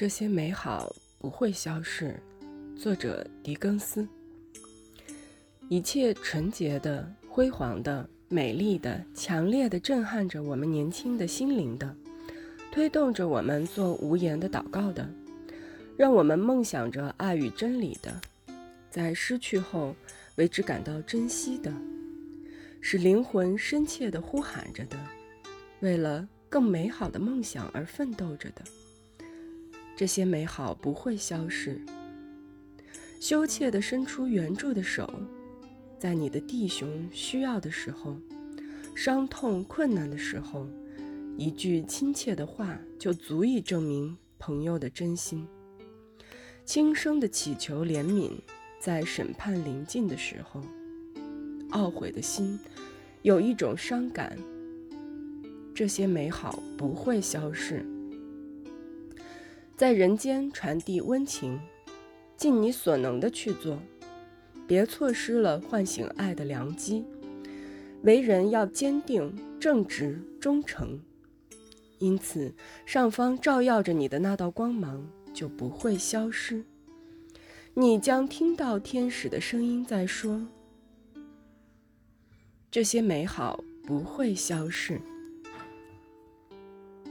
这些美好不会消逝。作者狄更斯。一切纯洁的、辉煌的、美丽的、强烈的，震撼着我们年轻的心灵的，推动着我们做无言的祷告的，让我们梦想着爱与真理的，在失去后为之感到珍惜的，使灵魂深切地呼喊着的，为了更美好的梦想而奋斗着的。这些美好不会消逝。羞怯地伸出援助的手，在你的弟兄需要的时候、伤痛困难的时候，一句亲切的话就足以证明朋友的真心。轻声的祈求怜悯，在审判临近的时候，懊悔的心有一种伤感。这些美好不会消逝。在人间传递温情，尽你所能的去做，别错失了唤醒爱的良机。为人要坚定、正直、忠诚，因此上方照耀着你的那道光芒就不会消失。你将听到天使的声音在说：“这些美好不会消逝。”